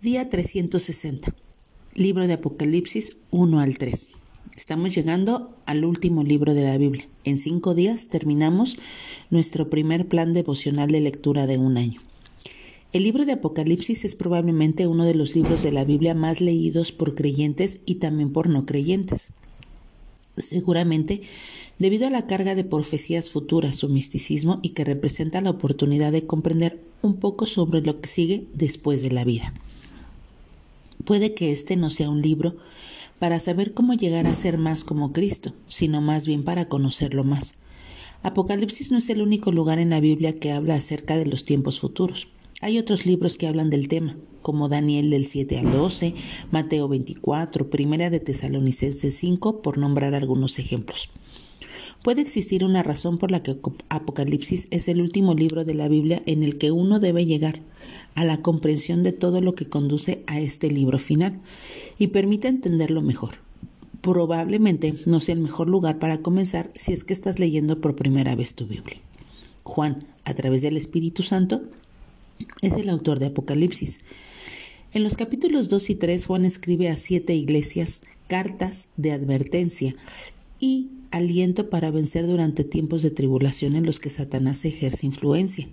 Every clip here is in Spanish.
Día 360. Libro de Apocalipsis 1 al 3. Estamos llegando al último libro de la Biblia. En cinco días terminamos nuestro primer plan devocional de lectura de un año. El libro de Apocalipsis es probablemente uno de los libros de la Biblia más leídos por creyentes y también por no creyentes. Seguramente debido a la carga de profecías futuras, su misticismo y que representa la oportunidad de comprender un poco sobre lo que sigue después de la vida. Puede que este no sea un libro para saber cómo llegar a ser más como Cristo, sino más bien para conocerlo más. Apocalipsis no es el único lugar en la Biblia que habla acerca de los tiempos futuros. Hay otros libros que hablan del tema, como Daniel del 7 al 12, Mateo 24, Primera de Tesalonicenses 5, por nombrar algunos ejemplos. Puede existir una razón por la que Apocalipsis es el último libro de la Biblia en el que uno debe llegar a la comprensión de todo lo que conduce a este libro final y permite entenderlo mejor. Probablemente no sea el mejor lugar para comenzar si es que estás leyendo por primera vez tu Biblia. Juan, a través del Espíritu Santo, es el autor de Apocalipsis. En los capítulos 2 y 3 Juan escribe a siete iglesias cartas de advertencia y aliento para vencer durante tiempos de tribulación en los que Satanás ejerce influencia.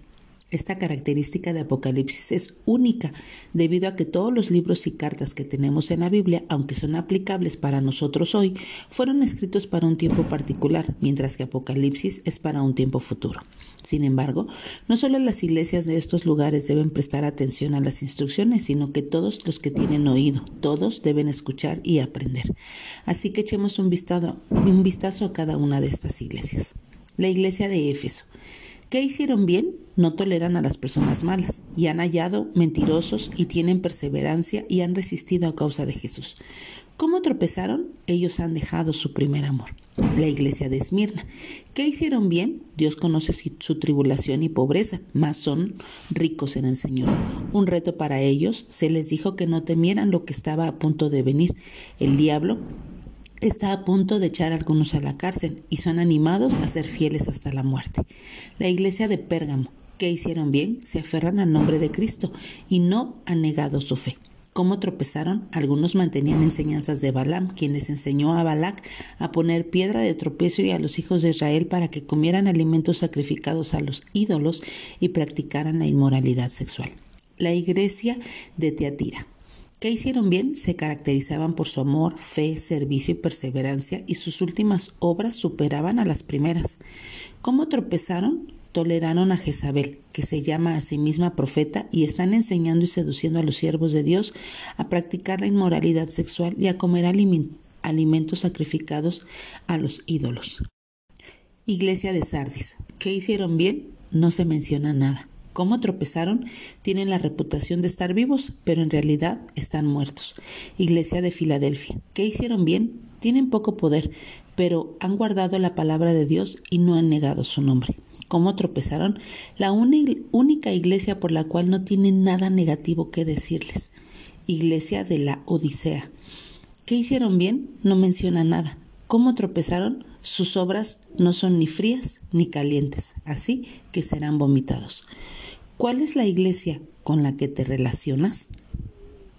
Esta característica de Apocalipsis es única debido a que todos los libros y cartas que tenemos en la Biblia, aunque son aplicables para nosotros hoy, fueron escritos para un tiempo particular, mientras que Apocalipsis es para un tiempo futuro. Sin embargo, no solo las iglesias de estos lugares deben prestar atención a las instrucciones, sino que todos los que tienen oído, todos deben escuchar y aprender. Así que echemos un vistazo, un vistazo a cada una de estas iglesias. La iglesia de Éfeso. ¿Qué hicieron bien? No toleran a las personas malas y han hallado mentirosos y tienen perseverancia y han resistido a causa de Jesús. ¿Cómo tropezaron? Ellos han dejado su primer amor. La iglesia de Esmirna. ¿Qué hicieron bien? Dios conoce su tribulación y pobreza, mas son ricos en el Señor. Un reto para ellos, se les dijo que no temieran lo que estaba a punto de venir. El diablo está a punto de echar a algunos a la cárcel y son animados a ser fieles hasta la muerte. La iglesia de Pérgamo, que hicieron bien, se aferran al nombre de Cristo y no han negado su fe. ¿Cómo tropezaron? Algunos mantenían enseñanzas de Balaam, quien les enseñó a Balac a poner piedra de tropiezo y a los hijos de Israel para que comieran alimentos sacrificados a los ídolos y practicaran la inmoralidad sexual. La iglesia de Teatira. ¿Qué hicieron bien? Se caracterizaban por su amor, fe, servicio y perseverancia y sus últimas obras superaban a las primeras. ¿Cómo tropezaron? Toleraron a Jezabel, que se llama a sí misma profeta, y están enseñando y seduciendo a los siervos de Dios a practicar la inmoralidad sexual y a comer alimentos sacrificados a los ídolos. Iglesia de Sardis. ¿Qué hicieron bien? No se menciona nada cómo tropezaron, tienen la reputación de estar vivos, pero en realidad están muertos. Iglesia de Filadelfia. ¿Qué hicieron bien? Tienen poco poder, pero han guardado la palabra de Dios y no han negado su nombre. ¿Cómo tropezaron? La única iglesia por la cual no tienen nada negativo que decirles. Iglesia de la Odisea. ¿Qué hicieron bien? No menciona nada. ¿Cómo tropezaron? Sus obras no son ni frías ni calientes, así que serán vomitados. ¿Cuál es la iglesia con la que te relacionas?